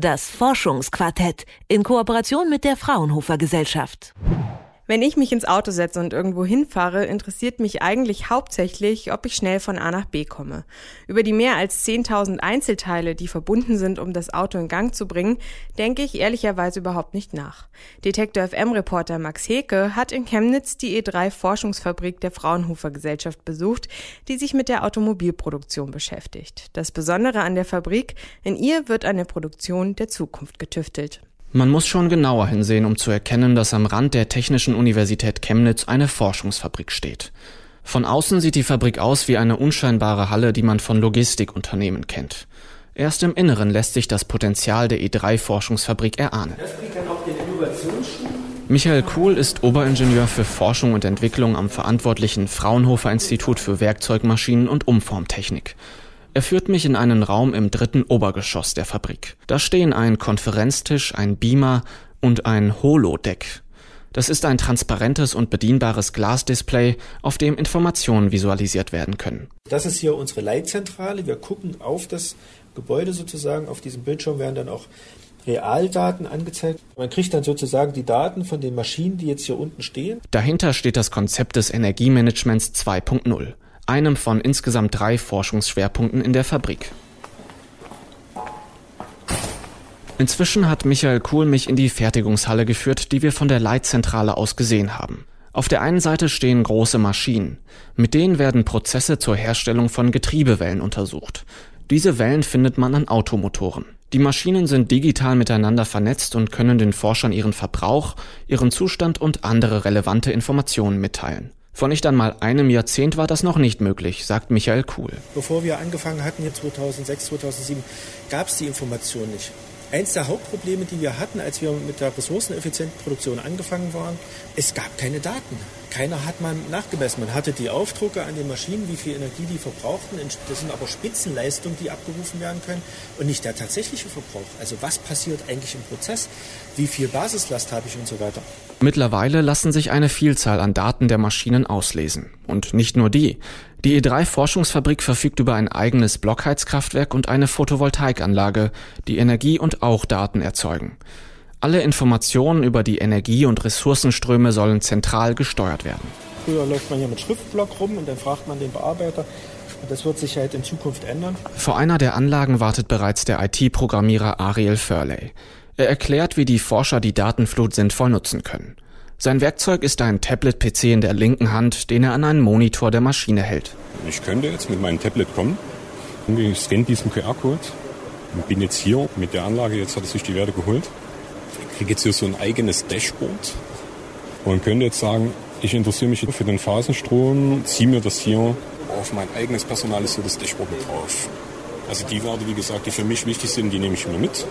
Das Forschungsquartett in Kooperation mit der Fraunhofer Gesellschaft. Wenn ich mich ins Auto setze und irgendwo hinfahre, interessiert mich eigentlich hauptsächlich, ob ich schnell von A nach B komme. Über die mehr als 10.000 Einzelteile, die verbunden sind, um das Auto in Gang zu bringen, denke ich ehrlicherweise überhaupt nicht nach. Detektor FM-Reporter Max Heke hat in Chemnitz die E3-Forschungsfabrik der Fraunhofer Gesellschaft besucht, die sich mit der Automobilproduktion beschäftigt. Das Besondere an der Fabrik, in ihr wird eine Produktion der Zukunft getüftelt. Man muss schon genauer hinsehen, um zu erkennen, dass am Rand der Technischen Universität Chemnitz eine Forschungsfabrik steht. Von außen sieht die Fabrik aus wie eine unscheinbare Halle, die man von Logistikunternehmen kennt. Erst im Inneren lässt sich das Potenzial der E3-Forschungsfabrik erahnen. Michael Kuhl ist Oberingenieur für Forschung und Entwicklung am verantwortlichen Fraunhofer Institut für Werkzeugmaschinen und Umformtechnik. Er führt mich in einen Raum im dritten Obergeschoss der Fabrik. Da stehen ein Konferenztisch, ein Beamer und ein Holodeck. Das ist ein transparentes und bedienbares Glasdisplay, auf dem Informationen visualisiert werden können. Das ist hier unsere Leitzentrale. Wir gucken auf das Gebäude sozusagen. Auf diesem Bildschirm werden dann auch Realdaten angezeigt. Man kriegt dann sozusagen die Daten von den Maschinen, die jetzt hier unten stehen. Dahinter steht das Konzept des Energiemanagements 2.0 einem von insgesamt drei Forschungsschwerpunkten in der Fabrik. Inzwischen hat Michael Kuhl mich in die Fertigungshalle geführt, die wir von der Leitzentrale aus gesehen haben. Auf der einen Seite stehen große Maschinen. Mit denen werden Prozesse zur Herstellung von Getriebewellen untersucht. Diese Wellen findet man an Automotoren. Die Maschinen sind digital miteinander vernetzt und können den Forschern ihren Verbrauch, ihren Zustand und andere relevante Informationen mitteilen. Vor nicht einmal einem Jahrzehnt war das noch nicht möglich, sagt Michael Kuhl. Bevor wir angefangen hatten, hier 2006, 2007, gab es die Information nicht. Eins der Hauptprobleme, die wir hatten, als wir mit der ressourceneffizienten Produktion angefangen waren, es gab keine Daten. Keiner hat mal nachgemessen. Man hatte die Aufdrucke an den Maschinen, wie viel Energie die verbrauchten. Das sind aber Spitzenleistungen, die abgerufen werden können und nicht der tatsächliche Verbrauch. Also was passiert eigentlich im Prozess? Wie viel Basislast habe ich und so weiter. Mittlerweile lassen sich eine Vielzahl an Daten der Maschinen auslesen. Und nicht nur die. Die E3-Forschungsfabrik verfügt über ein eigenes Blockheizkraftwerk und eine Photovoltaikanlage, die Energie und auch Daten erzeugen. Alle Informationen über die Energie- und Ressourcenströme sollen zentral gesteuert werden. Früher läuft man ja mit Schriftblock rum und dann fragt man den Bearbeiter. Das wird sich halt in Zukunft ändern. Vor einer der Anlagen wartet bereits der IT-Programmierer Ariel Furley. Er erklärt, wie die Forscher die Datenflut sinnvoll nutzen können. Sein Werkzeug ist ein Tablet-PC in der linken Hand, den er an einen Monitor der Maschine hält. Ich könnte jetzt mit meinem Tablet kommen, ich scanne diesen QR-Code und bin jetzt hier mit der Anlage, jetzt hat er sich die Werte geholt. Ich kriege jetzt hier so ein eigenes Dashboard und könnte jetzt sagen, ich interessiere mich für den Phasenstrom, ziehe mir das hier auf mein eigenes personalisiertes Dashboard mit drauf. Also die Werte, wie gesagt, die für mich wichtig sind, die nehme ich mir mit.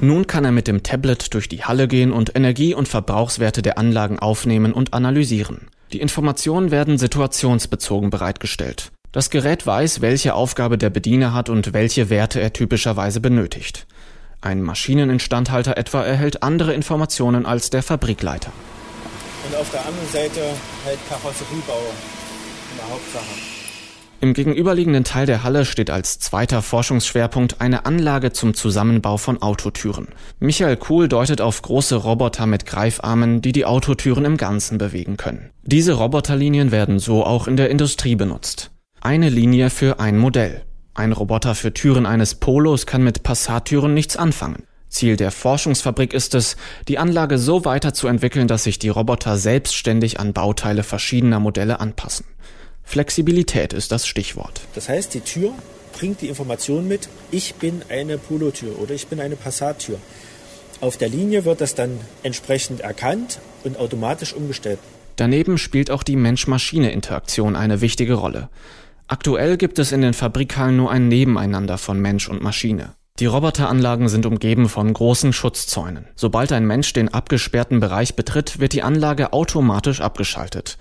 Nun kann er mit dem Tablet durch die Halle gehen und Energie- und Verbrauchswerte der Anlagen aufnehmen und analysieren. Die Informationen werden situationsbezogen bereitgestellt. Das Gerät weiß, welche Aufgabe der Bediener hat und welche Werte er typischerweise benötigt. Ein Maschineninstandhalter etwa erhält andere Informationen als der Fabrikleiter. Und auf der anderen Seite halt Karosseriebau in der Hauptsache. Im gegenüberliegenden Teil der Halle steht als zweiter Forschungsschwerpunkt eine Anlage zum Zusammenbau von Autotüren. Michael Kuhl deutet auf große Roboter mit Greifarmen, die die Autotüren im Ganzen bewegen können. Diese Roboterlinien werden so auch in der Industrie benutzt. Eine Linie für ein Modell. Ein Roboter für Türen eines Polos kann mit Passattüren nichts anfangen. Ziel der Forschungsfabrik ist es, die Anlage so weiterzuentwickeln, dass sich die Roboter selbstständig an Bauteile verschiedener Modelle anpassen. Flexibilität ist das Stichwort. Das heißt, die Tür bringt die Information mit, ich bin eine Polo-Tür oder ich bin eine Passattür. Auf der Linie wird das dann entsprechend erkannt und automatisch umgestellt. Daneben spielt auch die Mensch-Maschine-Interaktion eine wichtige Rolle. Aktuell gibt es in den Fabrikhallen nur ein Nebeneinander von Mensch und Maschine. Die Roboteranlagen sind umgeben von großen Schutzzäunen. Sobald ein Mensch den abgesperrten Bereich betritt, wird die Anlage automatisch abgeschaltet.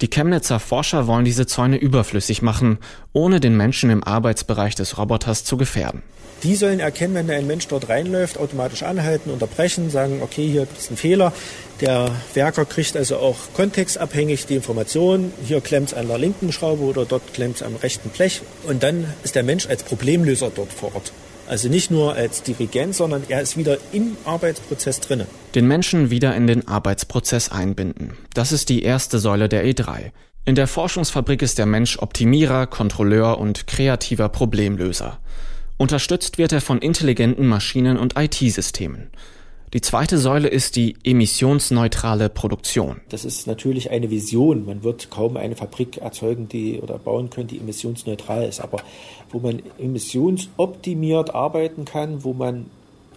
Die Chemnitzer Forscher wollen diese Zäune überflüssig machen, ohne den Menschen im Arbeitsbereich des Roboters zu gefährden. Die sollen erkennen, wenn ein Mensch dort reinläuft, automatisch anhalten, unterbrechen, sagen, okay, hier ist ein Fehler. Der Werker kriegt also auch kontextabhängig die Information, hier klemmt es an der linken Schraube oder dort klemmt es am rechten Blech. Und dann ist der Mensch als Problemlöser dort vor Ort. Also nicht nur als Dirigent, sondern er ist wieder im Arbeitsprozess drinne. Den Menschen wieder in den Arbeitsprozess einbinden. Das ist die erste Säule der E3. In der Forschungsfabrik ist der Mensch Optimierer, Kontrolleur und kreativer Problemlöser. Unterstützt wird er von intelligenten Maschinen und IT-Systemen. Die zweite Säule ist die emissionsneutrale Produktion. Das ist natürlich eine Vision. Man wird kaum eine Fabrik erzeugen, die oder bauen können, die emissionsneutral ist. Aber wo man emissionsoptimiert arbeiten kann, wo man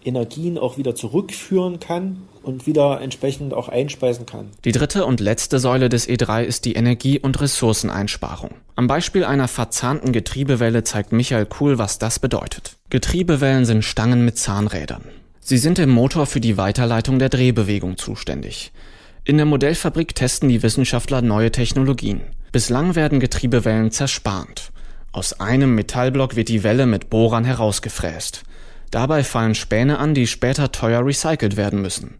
Energien auch wieder zurückführen kann und wieder entsprechend auch einspeisen kann. Die dritte und letzte Säule des E3 ist die Energie- und Ressourceneinsparung. Am Beispiel einer verzahnten Getriebewelle zeigt Michael Kuhl, was das bedeutet. Getriebewellen sind Stangen mit Zahnrädern. Sie sind im Motor für die Weiterleitung der Drehbewegung zuständig. In der Modellfabrik testen die Wissenschaftler neue Technologien. Bislang werden Getriebewellen zerspannt. Aus einem Metallblock wird die Welle mit Bohrern herausgefräst. Dabei fallen Späne an, die später teuer recycelt werden müssen.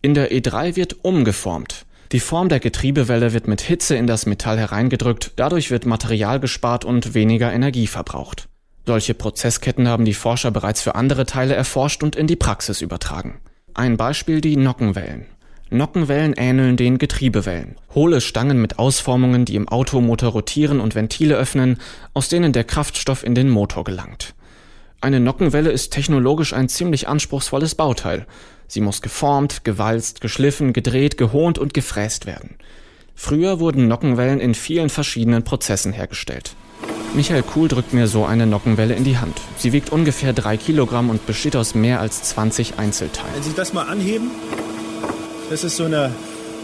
In der E3 wird umgeformt. Die Form der Getriebewelle wird mit Hitze in das Metall hereingedrückt, dadurch wird Material gespart und weniger Energie verbraucht. Solche Prozessketten haben die Forscher bereits für andere Teile erforscht und in die Praxis übertragen. Ein Beispiel die Nockenwellen. Nockenwellen ähneln den Getriebewellen. Hohle Stangen mit Ausformungen, die im Automotor rotieren und Ventile öffnen, aus denen der Kraftstoff in den Motor gelangt. Eine Nockenwelle ist technologisch ein ziemlich anspruchsvolles Bauteil. Sie muss geformt, gewalzt, geschliffen, gedreht, gehohnt und gefräst werden. Früher wurden Nockenwellen in vielen verschiedenen Prozessen hergestellt. Michael Kuhl drückt mir so eine Nockenwelle in die Hand. Sie wiegt ungefähr drei Kilogramm und besteht aus mehr als 20 Einzelteilen. Wenn Sie das mal anheben, das ist so eine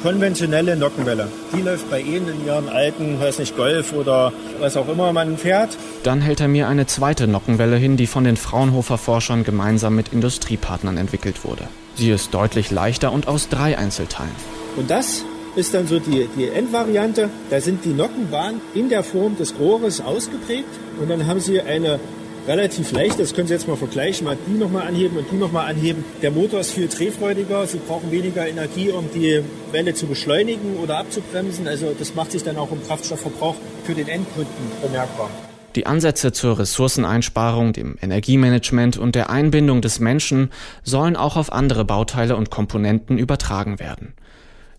konventionelle Nockenwelle. Die läuft bei Ihnen in Ihren alten, weiß nicht, Golf oder was auch immer man fährt. Dann hält er mir eine zweite Nockenwelle hin, die von den Fraunhofer Forschern gemeinsam mit Industriepartnern entwickelt wurde. Sie ist deutlich leichter und aus drei Einzelteilen. Und das ist dann so die, die Endvariante. Da sind die Nockenbahnen in der Form des Rohres ausgeprägt und dann haben Sie eine relativ leicht, das können Sie jetzt mal vergleichen, mal die nochmal anheben und die nochmal anheben. Der Motor ist viel drehfreudiger, Sie brauchen weniger Energie, um die Welle zu beschleunigen oder abzubremsen. Also das macht sich dann auch im Kraftstoffverbrauch für den Endkunden bemerkbar. Die Ansätze zur Ressourceneinsparung, dem Energiemanagement und der Einbindung des Menschen sollen auch auf andere Bauteile und Komponenten übertragen werden.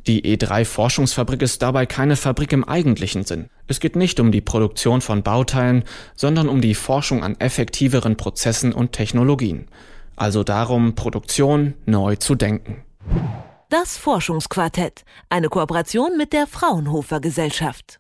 Die E3-Forschungsfabrik ist dabei keine Fabrik im eigentlichen Sinn. Es geht nicht um die Produktion von Bauteilen, sondern um die Forschung an effektiveren Prozessen und Technologien. Also darum, Produktion neu zu denken. Das Forschungsquartett, eine Kooperation mit der Fraunhofer Gesellschaft.